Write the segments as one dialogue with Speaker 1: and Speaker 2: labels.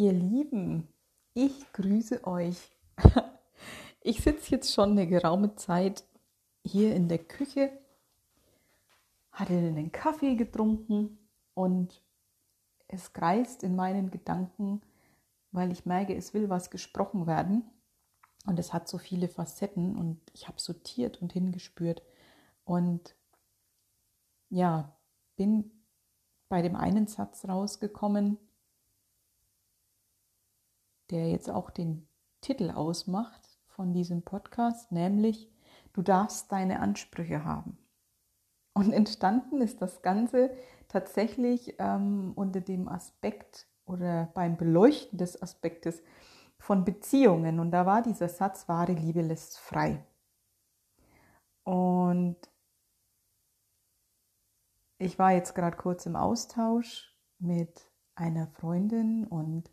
Speaker 1: Ihr Lieben, ich grüße euch. Ich sitze jetzt schon eine geraume Zeit hier in der Küche, hatte einen Kaffee getrunken und es kreist in meinen Gedanken, weil ich merke, es will was gesprochen werden und es hat so viele Facetten und ich habe sortiert und hingespürt und ja, bin bei dem einen Satz rausgekommen, der jetzt auch den Titel ausmacht von diesem Podcast, nämlich du darfst deine Ansprüche haben. Und entstanden ist das Ganze tatsächlich ähm, unter dem Aspekt oder beim Beleuchten des Aspektes von Beziehungen. Und da war dieser Satz, wahre Liebe lässt frei. Und ich war jetzt gerade kurz im Austausch mit einer Freundin und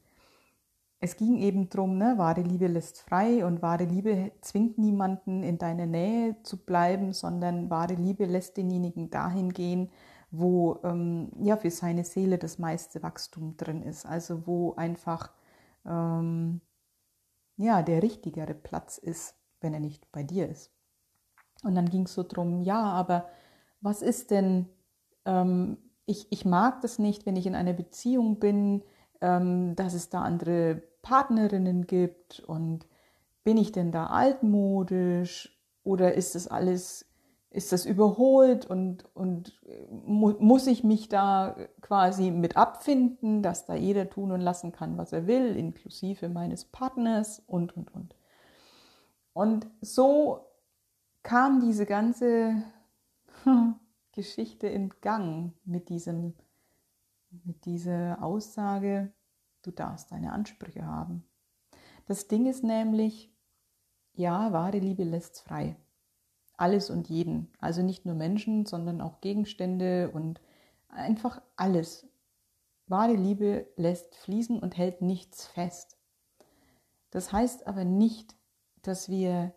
Speaker 1: es ging eben darum, ne, wahre Liebe lässt frei und wahre Liebe zwingt niemanden in deiner Nähe zu bleiben, sondern wahre Liebe lässt denjenigen dahin gehen, wo ähm, ja für seine Seele das meiste Wachstum drin ist. Also wo einfach ähm, ja der richtigere Platz ist, wenn er nicht bei dir ist. Und dann ging es so drum, ja, aber was ist denn, ähm, ich, ich mag das nicht, wenn ich in einer Beziehung bin, ähm, dass es da andere Partnerinnen gibt und bin ich denn da altmodisch oder ist das alles, ist das überholt und, und mu muss ich mich da quasi mit abfinden, dass da jeder tun und lassen kann, was er will, inklusive meines Partners und, und, und. Und so kam diese ganze Geschichte in Gang mit diesem, mit dieser Aussage, Du darfst deine Ansprüche haben. Das Ding ist nämlich, ja, wahre Liebe lässt frei. Alles und jeden. Also nicht nur Menschen, sondern auch Gegenstände und einfach alles. Wahre Liebe lässt fließen und hält nichts fest. Das heißt aber nicht, dass wir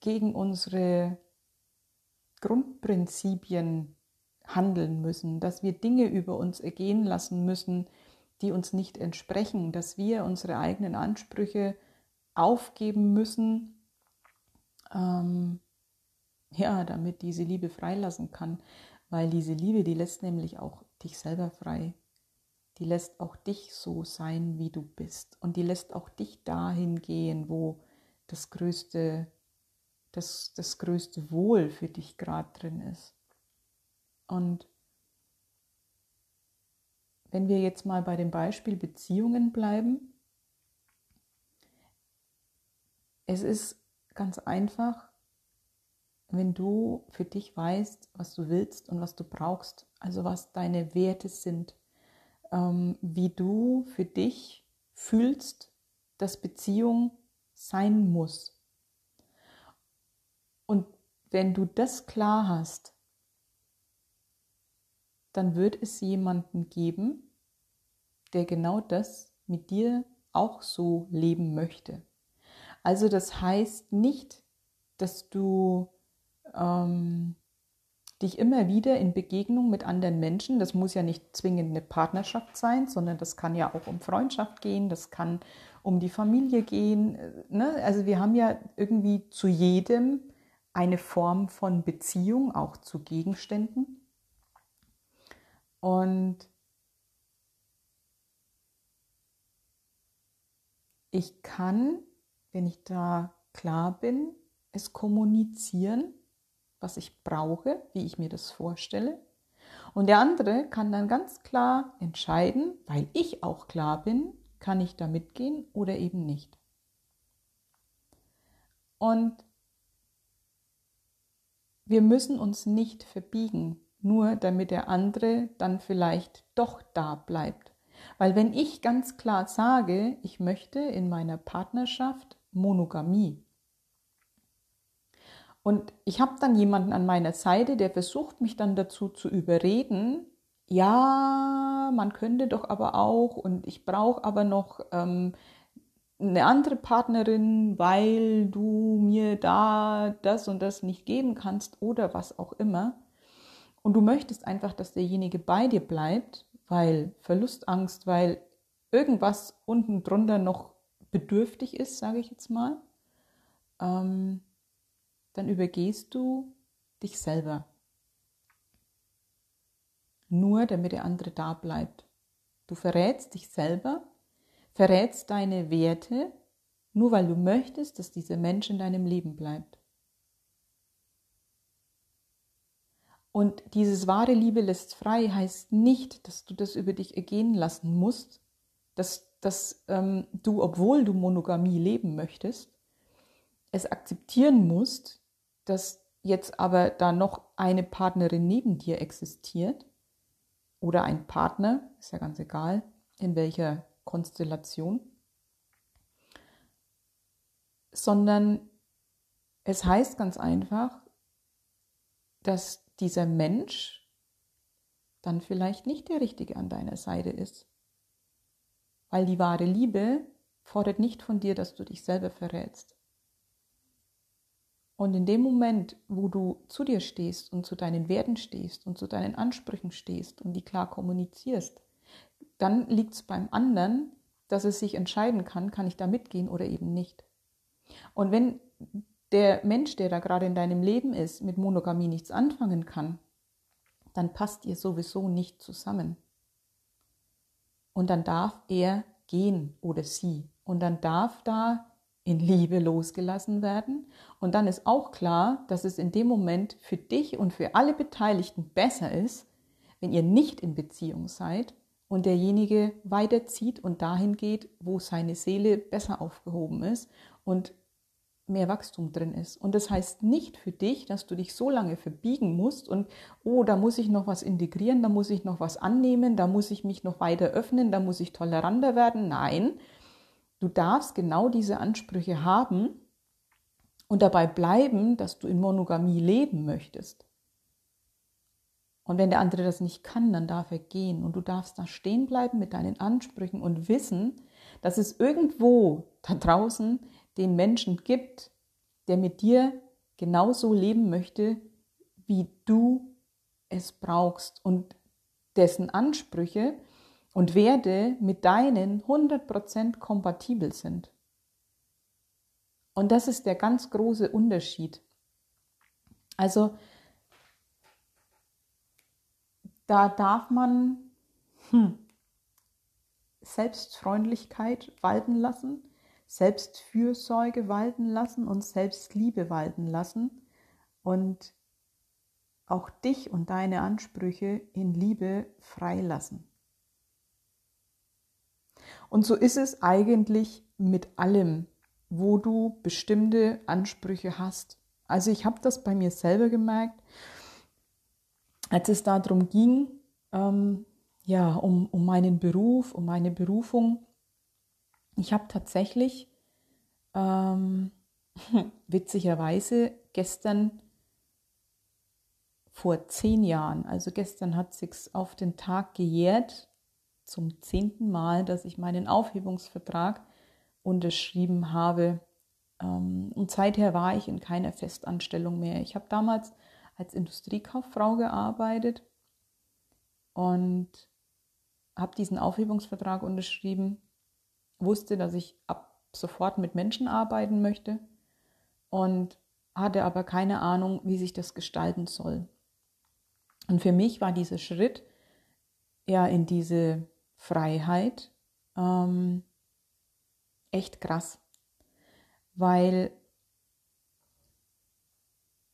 Speaker 1: gegen unsere Grundprinzipien handeln müssen, dass wir Dinge über uns ergehen lassen müssen, die uns nicht entsprechen, dass wir unsere eigenen Ansprüche aufgeben müssen, ähm, ja, damit diese Liebe freilassen kann. Weil diese Liebe, die lässt nämlich auch dich selber frei. Die lässt auch dich so sein, wie du bist. Und die lässt auch dich dahin gehen, wo das größte, das, das größte Wohl für dich gerade drin ist. Und wenn wir jetzt mal bei dem Beispiel Beziehungen bleiben, es ist ganz einfach, wenn du für dich weißt, was du willst und was du brauchst, also was deine Werte sind, ähm, wie du für dich fühlst, dass Beziehung sein muss. Und wenn du das klar hast, dann wird es jemanden geben, der genau das mit dir auch so leben möchte. Also das heißt nicht, dass du ähm, dich immer wieder in Begegnung mit anderen Menschen, das muss ja nicht zwingend eine Partnerschaft sein, sondern das kann ja auch um Freundschaft gehen, das kann um die Familie gehen. Ne? Also wir haben ja irgendwie zu jedem eine Form von Beziehung, auch zu Gegenständen. Und ich kann, wenn ich da klar bin, es kommunizieren, was ich brauche, wie ich mir das vorstelle. Und der andere kann dann ganz klar entscheiden, weil ich auch klar bin, kann ich da mitgehen oder eben nicht. Und wir müssen uns nicht verbiegen nur damit der andere dann vielleicht doch da bleibt. Weil wenn ich ganz klar sage, ich möchte in meiner Partnerschaft Monogamie und ich habe dann jemanden an meiner Seite, der versucht mich dann dazu zu überreden, ja, man könnte doch aber auch und ich brauche aber noch ähm, eine andere Partnerin, weil du mir da das und das nicht geben kannst oder was auch immer und du möchtest einfach, dass derjenige bei dir bleibt, weil Verlustangst, weil irgendwas unten drunter noch bedürftig ist, sage ich jetzt mal, ähm, dann übergehst du dich selber. Nur damit der andere da bleibt. Du verrätst dich selber, verrätst deine Werte, nur weil du möchtest, dass dieser Mensch in deinem Leben bleibt. Und dieses wahre Liebe lässt frei heißt nicht, dass du das über dich ergehen lassen musst, dass, dass ähm, du, obwohl du Monogamie leben möchtest, es akzeptieren musst, dass jetzt aber da noch eine Partnerin neben dir existiert oder ein Partner, ist ja ganz egal, in welcher Konstellation, sondern es heißt ganz einfach, dass dieser Mensch dann vielleicht nicht der Richtige an deiner Seite ist. Weil die wahre Liebe fordert nicht von dir, dass du dich selber verrätst. Und in dem Moment, wo du zu dir stehst und zu deinen Werten stehst und zu deinen Ansprüchen stehst und die klar kommunizierst, dann liegt es beim anderen, dass es sich entscheiden kann, kann ich da mitgehen oder eben nicht. Und wenn der Mensch, der da gerade in deinem Leben ist, mit Monogamie nichts anfangen kann, dann passt ihr sowieso nicht zusammen. Und dann darf er gehen oder sie. Und dann darf da in Liebe losgelassen werden. Und dann ist auch klar, dass es in dem Moment für dich und für alle Beteiligten besser ist, wenn ihr nicht in Beziehung seid und derjenige weiterzieht und dahin geht, wo seine Seele besser aufgehoben ist und mehr Wachstum drin ist. Und das heißt nicht für dich, dass du dich so lange verbiegen musst und, oh, da muss ich noch was integrieren, da muss ich noch was annehmen, da muss ich mich noch weiter öffnen, da muss ich toleranter werden. Nein, du darfst genau diese Ansprüche haben und dabei bleiben, dass du in Monogamie leben möchtest. Und wenn der andere das nicht kann, dann darf er gehen und du darfst da stehen bleiben mit deinen Ansprüchen und wissen, dass es irgendwo da draußen den Menschen gibt, der mit dir genauso leben möchte, wie du es brauchst und dessen Ansprüche und Werte mit deinen 100% kompatibel sind. Und das ist der ganz große Unterschied. Also da darf man hm, Selbstfreundlichkeit walten lassen, Selbstfürsorge walten lassen und Selbstliebe walten lassen und auch dich und deine Ansprüche in Liebe freilassen. Und so ist es eigentlich mit allem, wo du bestimmte Ansprüche hast. Also ich habe das bei mir selber gemerkt, als es darum ging, ähm, ja, um, um meinen Beruf, um meine Berufung, ich habe tatsächlich ähm, witzigerweise gestern vor zehn Jahren, also gestern hat sich's auf den Tag gejährt, zum zehnten Mal, dass ich meinen Aufhebungsvertrag unterschrieben habe. Ähm, und seither war ich in keiner Festanstellung mehr. Ich habe damals als Industriekauffrau gearbeitet und habe diesen Aufhebungsvertrag unterschrieben wusste, dass ich ab sofort mit Menschen arbeiten möchte und hatte aber keine Ahnung, wie sich das gestalten soll. Und für mich war dieser Schritt ja in diese Freiheit ähm, echt krass, weil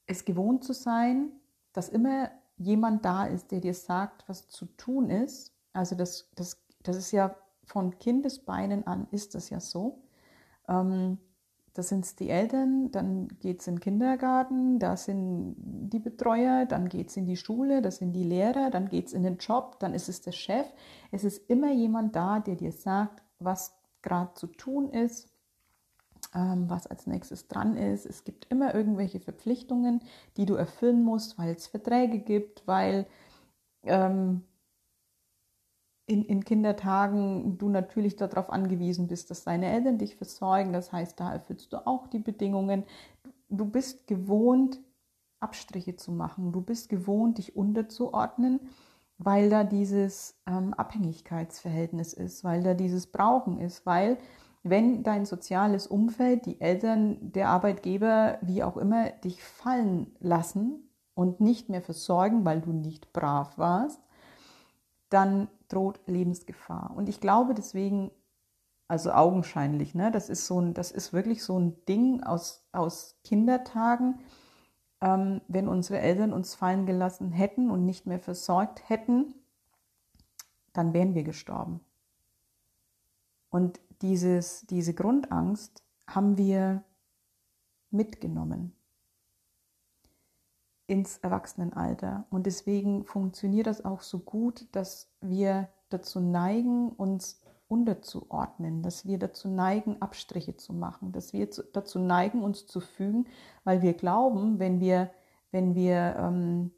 Speaker 1: es gewohnt zu sein, dass immer jemand da ist, der dir sagt, was zu tun ist. Also das, das, das ist ja von Kindesbeinen an ist das ja so. Ähm, das sind die Eltern, dann geht es in den Kindergarten, da sind die Betreuer, dann geht es in die Schule, das sind die Lehrer, dann geht es in den Job, dann ist es der Chef. Es ist immer jemand da, der dir sagt, was gerade zu tun ist, ähm, was als nächstes dran ist. Es gibt immer irgendwelche Verpflichtungen, die du erfüllen musst, weil es Verträge gibt, weil ähm, in, in Kindertagen du natürlich darauf angewiesen bist, dass deine Eltern dich versorgen. Das heißt, da erfüllst du auch die Bedingungen. Du bist gewohnt, Abstriche zu machen. Du bist gewohnt, dich unterzuordnen. weil da dieses ähm, Abhängigkeitsverhältnis ist, weil da dieses Brauchen ist, weil wenn dein soziales Umfeld, die Eltern, der Arbeitgeber, wie auch immer, dich fallen lassen und nicht mehr versorgen, weil du nicht brav warst, dann droht Lebensgefahr. Und ich glaube deswegen, also augenscheinlich, ne, das ist so ein, das ist wirklich so ein Ding aus, aus Kindertagen, ähm, wenn unsere Eltern uns fallen gelassen hätten und nicht mehr versorgt hätten, dann wären wir gestorben. Und dieses, diese Grundangst haben wir mitgenommen ins Erwachsenenalter. Und deswegen funktioniert das auch so gut, dass wir dazu neigen, uns unterzuordnen, dass wir dazu neigen, Abstriche zu machen, dass wir dazu neigen, uns zu fügen, weil wir glauben, wenn wir, wenn wir ähm,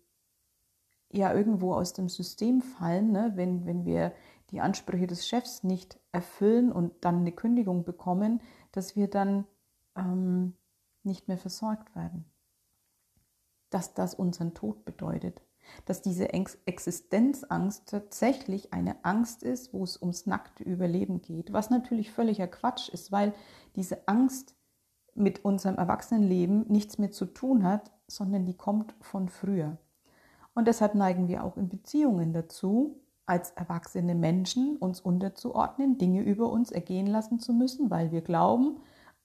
Speaker 1: ja irgendwo aus dem System fallen, ne, wenn, wenn wir die Ansprüche des Chefs nicht erfüllen und dann eine Kündigung bekommen, dass wir dann ähm, nicht mehr versorgt werden. Dass das unseren Tod bedeutet. Dass diese Existenzangst tatsächlich eine Angst ist, wo es ums nackte Überleben geht. Was natürlich völliger Quatsch ist, weil diese Angst mit unserem Erwachsenenleben nichts mehr zu tun hat, sondern die kommt von früher. Und deshalb neigen wir auch in Beziehungen dazu, als erwachsene Menschen uns unterzuordnen, Dinge über uns ergehen lassen zu müssen, weil wir glauben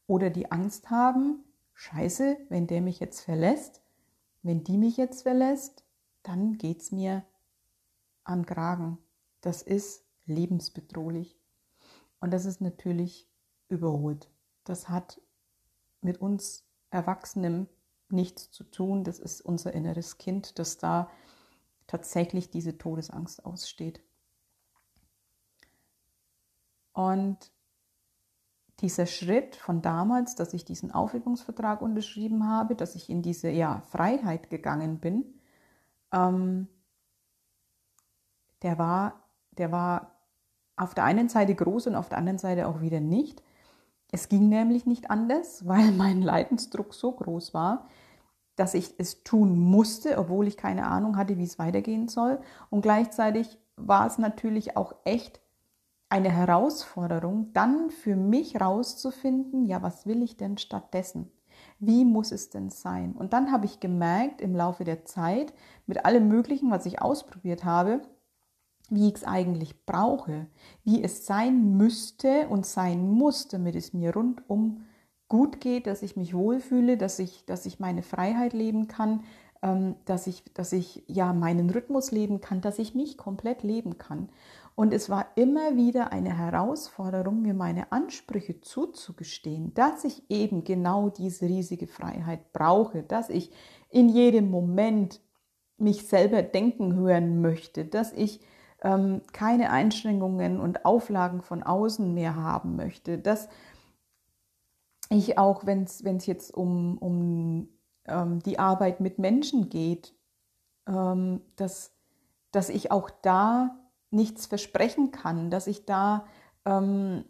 Speaker 1: oder die Angst haben, scheiße, wenn der mich jetzt verlässt, wenn die mich jetzt verlässt, dann geht es mir an Kragen. Das ist lebensbedrohlich. Und das ist natürlich überholt. Das hat mit uns Erwachsenen nichts zu tun. Das ist unser inneres Kind, das da tatsächlich diese Todesangst aussteht. Und dieser Schritt von damals, dass ich diesen Aufhebungsvertrag unterschrieben habe, dass ich in diese ja, Freiheit gegangen bin, ähm, der, war, der war auf der einen Seite groß und auf der anderen Seite auch wieder nicht. Es ging nämlich nicht anders, weil mein Leidensdruck so groß war, dass ich es tun musste, obwohl ich keine Ahnung hatte, wie es weitergehen soll. Und gleichzeitig war es natürlich auch echt eine Herausforderung, dann für mich rauszufinden, ja, was will ich denn stattdessen? Wie muss es denn sein? Und dann habe ich gemerkt im Laufe der Zeit, mit allem Möglichen, was ich ausprobiert habe, wie ich es eigentlich brauche, wie es sein müsste und sein muss, damit es mir rundum gut geht, dass ich mich wohlfühle, dass ich, dass ich meine Freiheit leben kann, ähm, dass, ich, dass ich ja meinen Rhythmus leben kann, dass ich mich komplett leben kann. Und es war immer wieder eine Herausforderung, mir meine Ansprüche zuzugestehen, dass ich eben genau diese riesige Freiheit brauche, dass ich in jedem Moment mich selber denken hören möchte, dass ich ähm, keine Einschränkungen und Auflagen von außen mehr haben möchte, dass ich auch, wenn es jetzt um, um ähm, die Arbeit mit Menschen geht, ähm, dass, dass ich auch da nichts versprechen kann, dass ich da ähm,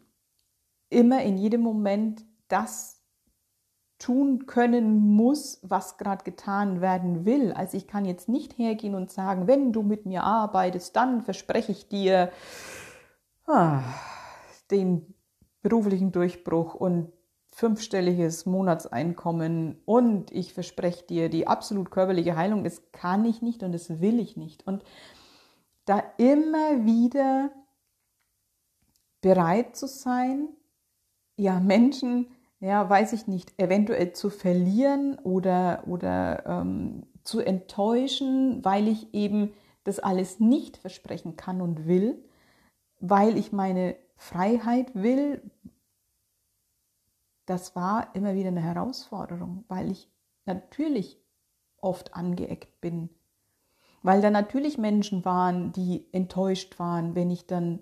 Speaker 1: immer in jedem Moment das tun können muss, was gerade getan werden will. Also ich kann jetzt nicht hergehen und sagen, wenn du mit mir arbeitest, dann verspreche ich dir ah, den beruflichen Durchbruch und fünfstelliges Monatseinkommen und ich verspreche dir die absolut körperliche Heilung, das kann ich nicht und das will ich nicht. Und da immer wieder bereit zu sein, ja, Menschen, ja, weiß ich nicht, eventuell zu verlieren oder, oder ähm, zu enttäuschen, weil ich eben das alles nicht versprechen kann und will, weil ich meine Freiheit will, das war immer wieder eine Herausforderung, weil ich natürlich oft angeeckt bin. Weil da natürlich Menschen waren, die enttäuscht waren, wenn ich dann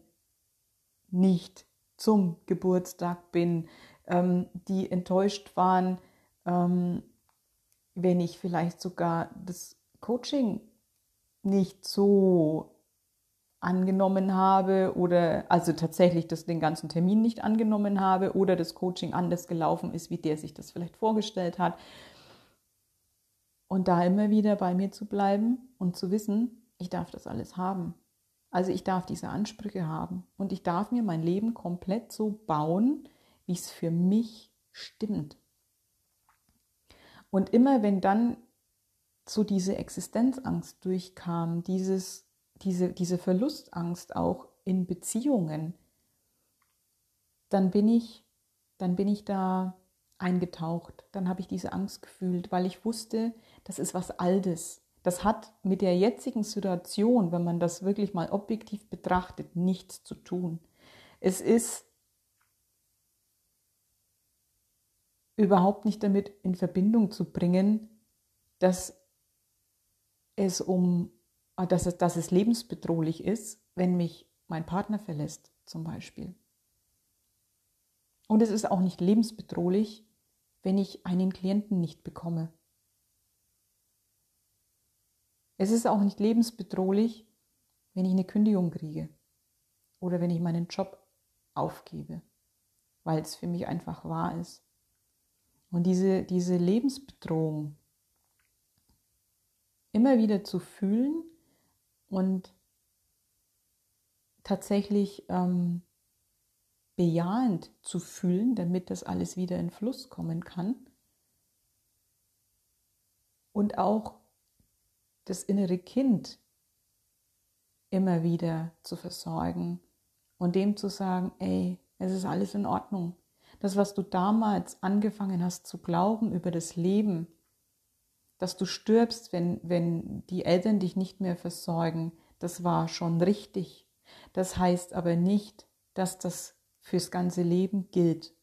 Speaker 1: nicht zum Geburtstag bin, ähm, die enttäuscht waren, ähm, wenn ich vielleicht sogar das Coaching nicht so angenommen habe oder also tatsächlich das, den ganzen Termin nicht angenommen habe oder das Coaching anders gelaufen ist, wie der sich das vielleicht vorgestellt hat. Und da immer wieder bei mir zu bleiben und zu wissen, ich darf das alles haben. Also ich darf diese Ansprüche haben und ich darf mir mein Leben komplett so bauen, wie es für mich stimmt. Und immer wenn dann so diese Existenzangst durchkam, dieses, diese, diese Verlustangst auch in Beziehungen, dann bin ich, dann bin ich da eingetaucht. Dann habe ich diese Angst gefühlt, weil ich wusste, das ist was Altes. Das hat mit der jetzigen Situation, wenn man das wirklich mal objektiv betrachtet, nichts zu tun. Es ist überhaupt nicht damit in Verbindung zu bringen, dass es um, dass es, dass es lebensbedrohlich ist, wenn mich mein Partner verlässt, zum Beispiel. Und es ist auch nicht lebensbedrohlich, wenn ich einen Klienten nicht bekomme. Es ist auch nicht lebensbedrohlich, wenn ich eine Kündigung kriege oder wenn ich meinen Job aufgebe, weil es für mich einfach wahr ist. Und diese, diese Lebensbedrohung immer wieder zu fühlen und tatsächlich ähm, bejahend zu fühlen, damit das alles wieder in Fluss kommen kann. Und auch das innere Kind immer wieder zu versorgen und dem zu sagen, ey, es ist alles in Ordnung. Das, was du damals angefangen hast zu glauben über das Leben, dass du stirbst, wenn, wenn die Eltern dich nicht mehr versorgen, das war schon richtig. Das heißt aber nicht, dass das fürs ganze Leben gilt.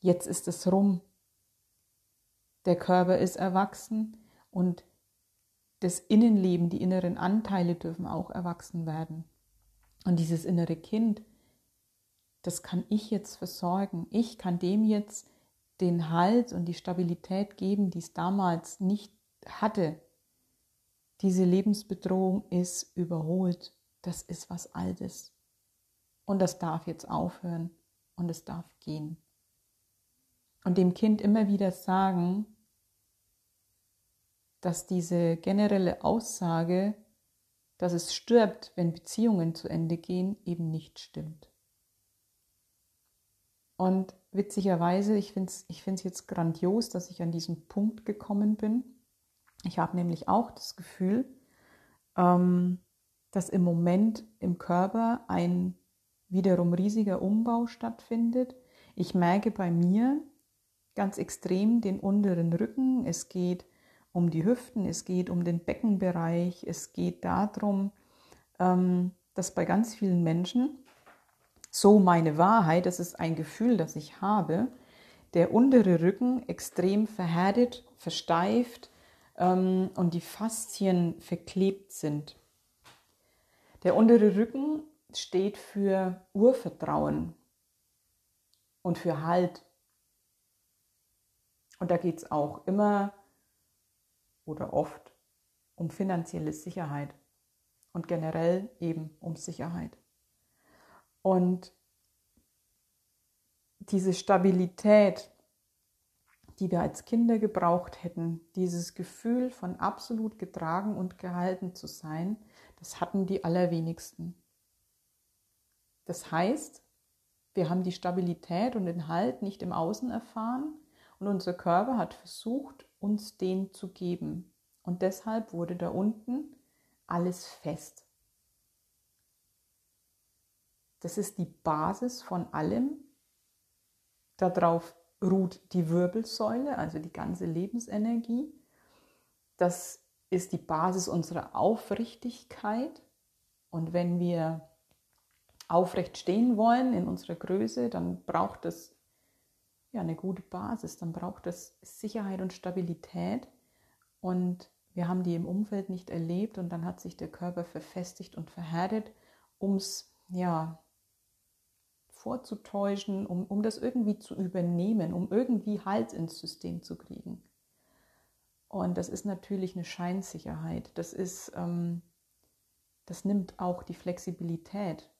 Speaker 1: Jetzt ist es rum. Der Körper ist erwachsen und das Innenleben, die inneren Anteile dürfen auch erwachsen werden. Und dieses innere Kind, das kann ich jetzt versorgen. Ich kann dem jetzt den Halt und die Stabilität geben, die es damals nicht hatte. Diese Lebensbedrohung ist überholt. Das ist was Altes. Und das darf jetzt aufhören und es darf gehen. Und dem Kind immer wieder sagen, dass diese generelle Aussage, dass es stirbt, wenn Beziehungen zu Ende gehen, eben nicht stimmt. Und witzigerweise, ich finde es ich jetzt grandios, dass ich an diesen Punkt gekommen bin. Ich habe nämlich auch das Gefühl, ähm, dass im Moment im Körper ein wiederum riesiger Umbau stattfindet. Ich merke bei mir ganz extrem den unteren Rücken. Es geht um die Hüften, es geht um den Beckenbereich, es geht darum, ähm, dass bei ganz vielen Menschen, so meine Wahrheit, das ist ein Gefühl, das ich habe, der untere Rücken extrem verhärtet, versteift ähm, und die Faszien verklebt sind. Der untere Rücken steht für Urvertrauen und für Halt. Und da geht es auch immer oder oft um finanzielle Sicherheit und generell eben um Sicherheit. Und diese Stabilität, die wir als Kinder gebraucht hätten, dieses Gefühl von absolut getragen und gehalten zu sein, das hatten die allerwenigsten. Das heißt, wir haben die Stabilität und den Halt nicht im Außen erfahren und unser Körper hat versucht, uns den zu geben. Und deshalb wurde da unten alles fest. Das ist die Basis von allem. Darauf ruht die Wirbelsäule, also die ganze Lebensenergie. Das ist die Basis unserer Aufrichtigkeit. Und wenn wir aufrecht stehen wollen in unserer Größe, dann braucht es ja eine gute Basis, dann braucht es Sicherheit und Stabilität und wir haben die im Umfeld nicht erlebt und dann hat sich der Körper verfestigt und verhärtet, um es ja vorzutäuschen, um, um das irgendwie zu übernehmen, um irgendwie Halt ins System zu kriegen. Und das ist natürlich eine Scheinsicherheit. Das ist, ähm, das nimmt auch die Flexibilität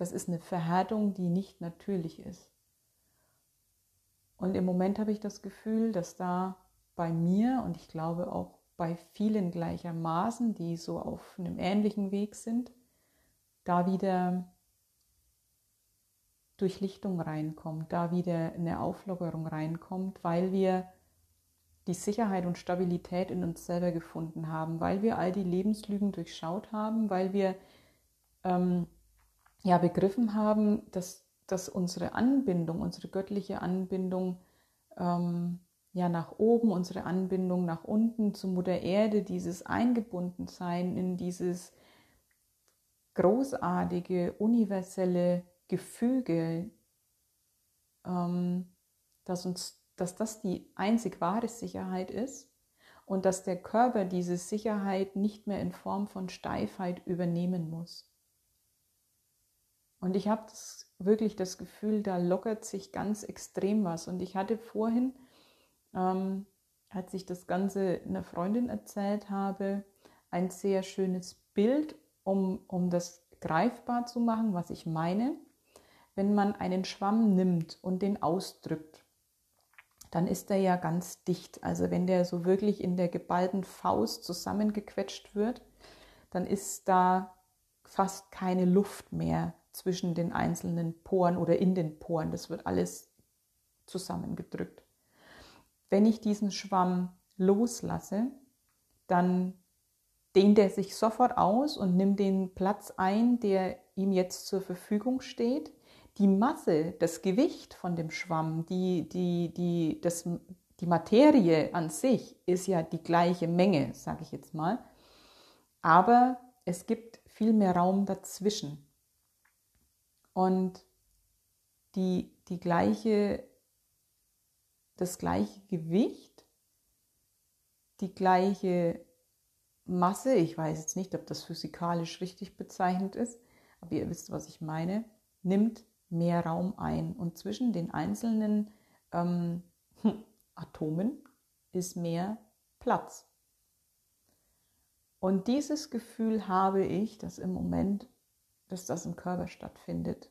Speaker 1: das ist eine Verhärtung, die nicht natürlich ist. Und im Moment habe ich das Gefühl, dass da bei mir und ich glaube auch bei vielen gleichermaßen, die so auf einem ähnlichen Weg sind, da wieder Durchlichtung reinkommt, da wieder eine Auflockerung reinkommt, weil wir die Sicherheit und Stabilität in uns selber gefunden haben, weil wir all die Lebenslügen durchschaut haben, weil wir ähm, ja begriffen haben, dass, dass unsere Anbindung, unsere göttliche Anbindung ähm, ja nach oben, unsere Anbindung nach unten zu Mutter Erde, dieses Eingebundensein in dieses großartige, universelle Gefüge, ähm, dass, uns, dass das die einzig wahre Sicherheit ist und dass der Körper diese Sicherheit nicht mehr in Form von Steifheit übernehmen muss. Und ich habe wirklich das Gefühl, da lockert sich ganz extrem was. Und ich hatte vorhin ähm, als ich das Ganze einer Freundin erzählt habe, ein sehr schönes Bild, um, um das greifbar zu machen, was ich meine. Wenn man einen Schwamm nimmt und den ausdrückt, dann ist er ja ganz dicht. Also wenn der so wirklich in der geballten Faust zusammengequetscht wird, dann ist da fast keine Luft mehr zwischen den einzelnen Poren oder in den Poren. Das wird alles zusammengedrückt. Wenn ich diesen Schwamm loslasse, dann dehnt er sich sofort aus und nimmt den Platz ein, der ihm jetzt zur Verfügung steht. Die Masse, das Gewicht von dem Schwamm, die, die, die, das, die Materie an sich ist ja die gleiche Menge, sage ich jetzt mal. Aber es gibt viel mehr Raum dazwischen. Und die, die gleiche das gleiche Gewicht, die gleiche Masse, ich weiß jetzt nicht, ob das physikalisch richtig bezeichnet ist, aber ihr wisst, was ich meine, nimmt mehr Raum ein. Und zwischen den einzelnen ähm, Atomen ist mehr Platz. Und dieses Gefühl habe ich, dass im Moment, dass das im Körper stattfindet,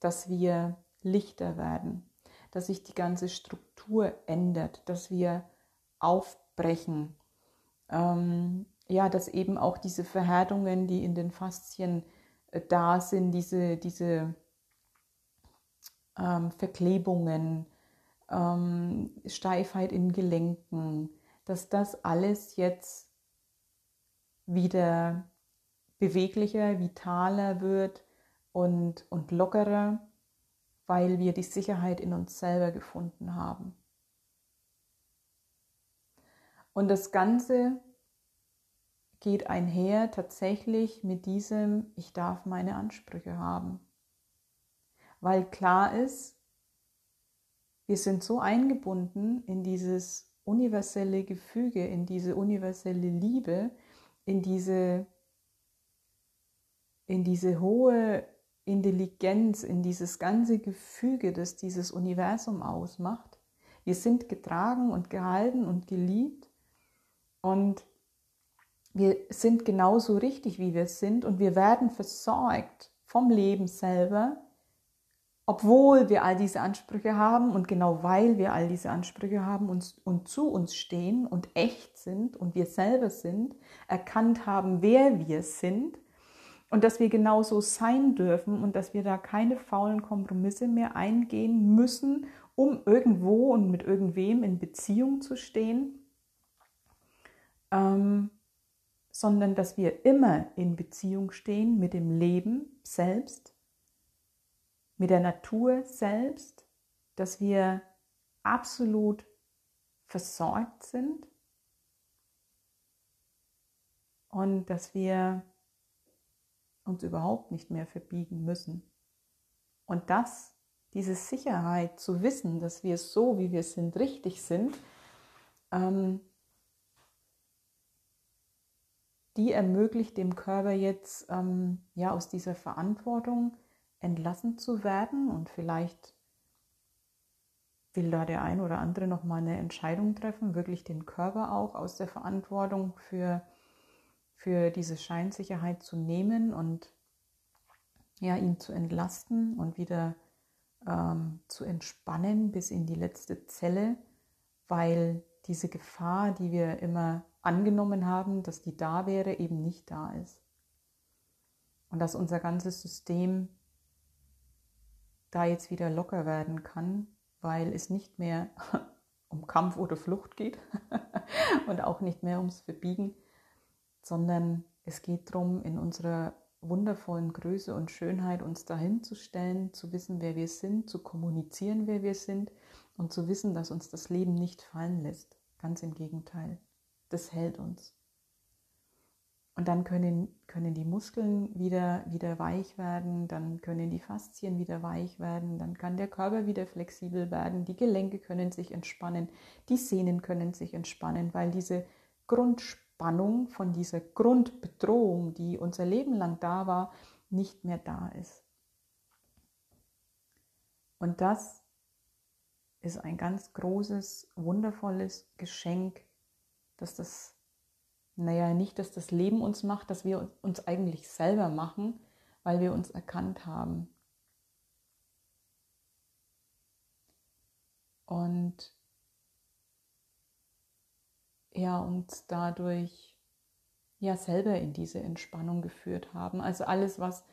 Speaker 1: dass wir lichter werden, dass sich die ganze Struktur ändert, dass wir aufbrechen. Ähm, ja, dass eben auch diese Verhärtungen, die in den Faszien äh, da sind, diese, diese ähm, Verklebungen, ähm, Steifheit in Gelenken, dass das alles jetzt wieder beweglicher, vitaler wird und, und lockerer weil wir die Sicherheit in uns selber gefunden haben. Und das Ganze geht einher tatsächlich mit diesem, ich darf meine Ansprüche haben. Weil klar ist, wir sind so eingebunden in dieses universelle Gefüge, in diese universelle Liebe, in diese, in diese hohe Intelligenz, in dieses ganze Gefüge, das dieses Universum ausmacht. Wir sind getragen und gehalten und geliebt und wir sind genauso richtig, wie wir sind und wir werden versorgt vom Leben selber, obwohl wir all diese Ansprüche haben und genau weil wir all diese Ansprüche haben und, und zu uns stehen und echt sind und wir selber sind, erkannt haben, wer wir sind und dass wir genauso sein dürfen und dass wir da keine faulen Kompromisse mehr eingehen müssen, um irgendwo und mit irgendwem in Beziehung zu stehen, ähm, sondern dass wir immer in Beziehung stehen mit dem Leben selbst, mit der Natur selbst, dass wir absolut versorgt sind und dass wir uns überhaupt nicht mehr verbiegen müssen. Und das, diese Sicherheit zu wissen, dass wir so, wie wir sind, richtig sind, ähm, die ermöglicht dem Körper jetzt ähm, ja aus dieser Verantwortung entlassen zu werden und vielleicht will da der ein oder andere noch mal eine Entscheidung treffen, wirklich den Körper auch aus der Verantwortung für für diese Scheinsicherheit zu nehmen und ja, ihn zu entlasten und wieder ähm, zu entspannen bis in die letzte Zelle, weil diese Gefahr, die wir immer angenommen haben, dass die da wäre, eben nicht da ist. Und dass unser ganzes System da jetzt wieder locker werden kann, weil es nicht mehr um Kampf oder Flucht geht und auch nicht mehr ums Verbiegen, sondern es geht darum, in unserer wundervollen Größe und Schönheit uns dahin zu stellen, zu wissen, wer wir sind, zu kommunizieren, wer wir sind und zu wissen, dass uns das Leben nicht fallen lässt. Ganz im Gegenteil, das hält uns. Und dann können, können die Muskeln wieder, wieder weich werden, dann können die Faszien wieder weich werden, dann kann der Körper wieder flexibel werden, die Gelenke können sich entspannen, die Sehnen können sich entspannen, weil diese Grundspannung von dieser Grundbedrohung, die unser Leben lang da war, nicht mehr da ist. Und das ist ein ganz großes, wundervolles Geschenk, dass das naja, nicht, dass das Leben uns macht, dass wir uns eigentlich selber machen, weil wir uns erkannt haben. Und ja, uns dadurch ja selber in diese Entspannung geführt haben. Also alles, was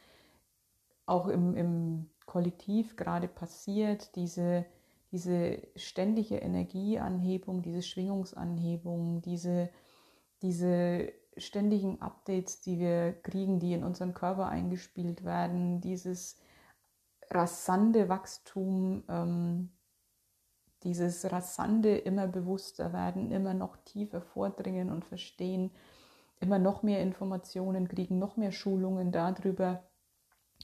Speaker 1: auch im, im Kollektiv gerade passiert, diese, diese ständige Energieanhebung, diese Schwingungsanhebung, diese diese ständigen Updates, die wir kriegen, die in unseren Körper eingespielt werden, dieses rasante Wachstum, ähm, dieses rasante immer bewusster werden, immer noch tiefer vordringen und verstehen, immer noch mehr Informationen kriegen, noch mehr Schulungen darüber.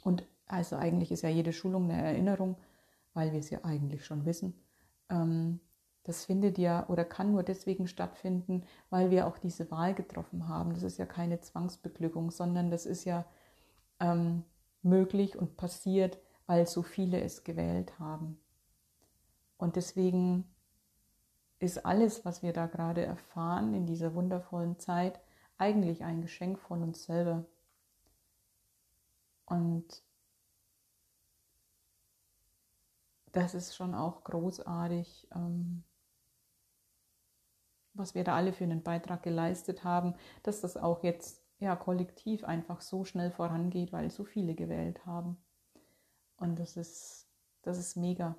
Speaker 1: Und also eigentlich ist ja jede Schulung eine Erinnerung, weil wir es ja eigentlich schon wissen. Ähm, das findet ja oder kann nur deswegen stattfinden, weil wir auch diese Wahl getroffen haben. Das ist ja keine Zwangsbeglückung, sondern das ist ja ähm, möglich und passiert, weil so viele es gewählt haben. Und deswegen ist alles, was wir da gerade erfahren in dieser wundervollen Zeit, eigentlich ein Geschenk von uns selber. Und das ist schon auch großartig, ähm, was wir da alle für einen Beitrag geleistet haben, dass das auch jetzt ja kollektiv einfach so schnell vorangeht, weil so viele gewählt haben. Und das ist, das ist mega.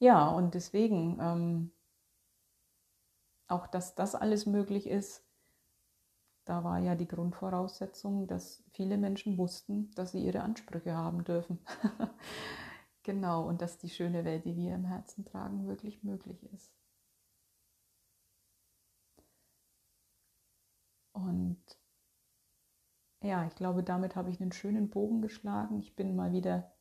Speaker 1: Ja, und deswegen, ähm, auch dass das alles möglich ist, da war ja die Grundvoraussetzung, dass viele Menschen wussten, dass sie ihre Ansprüche haben dürfen. genau, und dass die schöne Welt, die wir im Herzen tragen, wirklich möglich ist. Und ja, ich glaube, damit habe ich einen schönen Bogen geschlagen. Ich bin mal wieder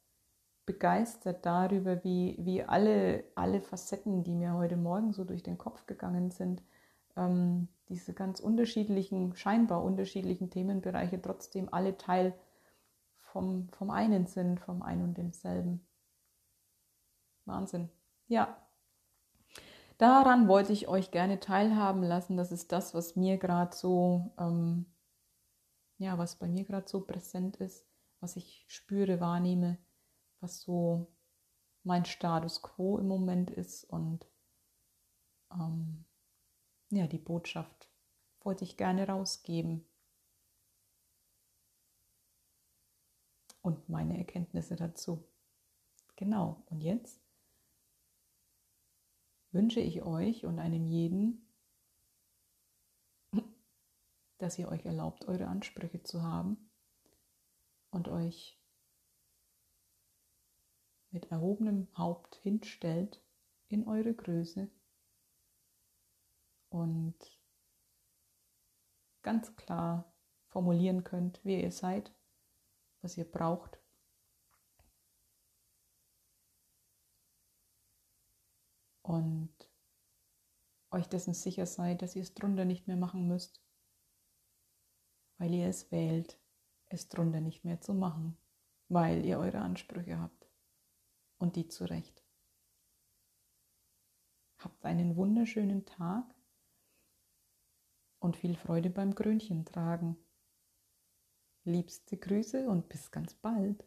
Speaker 1: begeistert darüber, wie, wie alle, alle Facetten, die mir heute Morgen so durch den Kopf gegangen sind, ähm, diese ganz unterschiedlichen, scheinbar unterschiedlichen Themenbereiche trotzdem alle Teil vom, vom einen sind, vom einen und demselben. Wahnsinn. Ja, daran wollte ich euch gerne teilhaben lassen. Das ist das, was mir gerade so, ähm, ja, was bei mir gerade so präsent ist, was ich spüre, wahrnehme, was so mein Status quo im Moment ist und ähm, ja, die Botschaft wollte ich gerne rausgeben. Und meine Erkenntnisse dazu. Genau, und jetzt wünsche ich euch und einem jeden, dass ihr euch erlaubt, eure Ansprüche zu haben und euch mit erhobenem Haupt hinstellt in eure Größe und ganz klar formulieren könnt, wer ihr seid, was ihr braucht. Und euch dessen sicher seid, dass ihr es drunter nicht mehr machen müsst, weil ihr es wählt, es drunter nicht mehr zu machen, weil ihr eure Ansprüche habt und die zu Recht. Habt einen wunderschönen Tag und viel Freude beim Krönchen tragen. Liebste Grüße und bis ganz bald.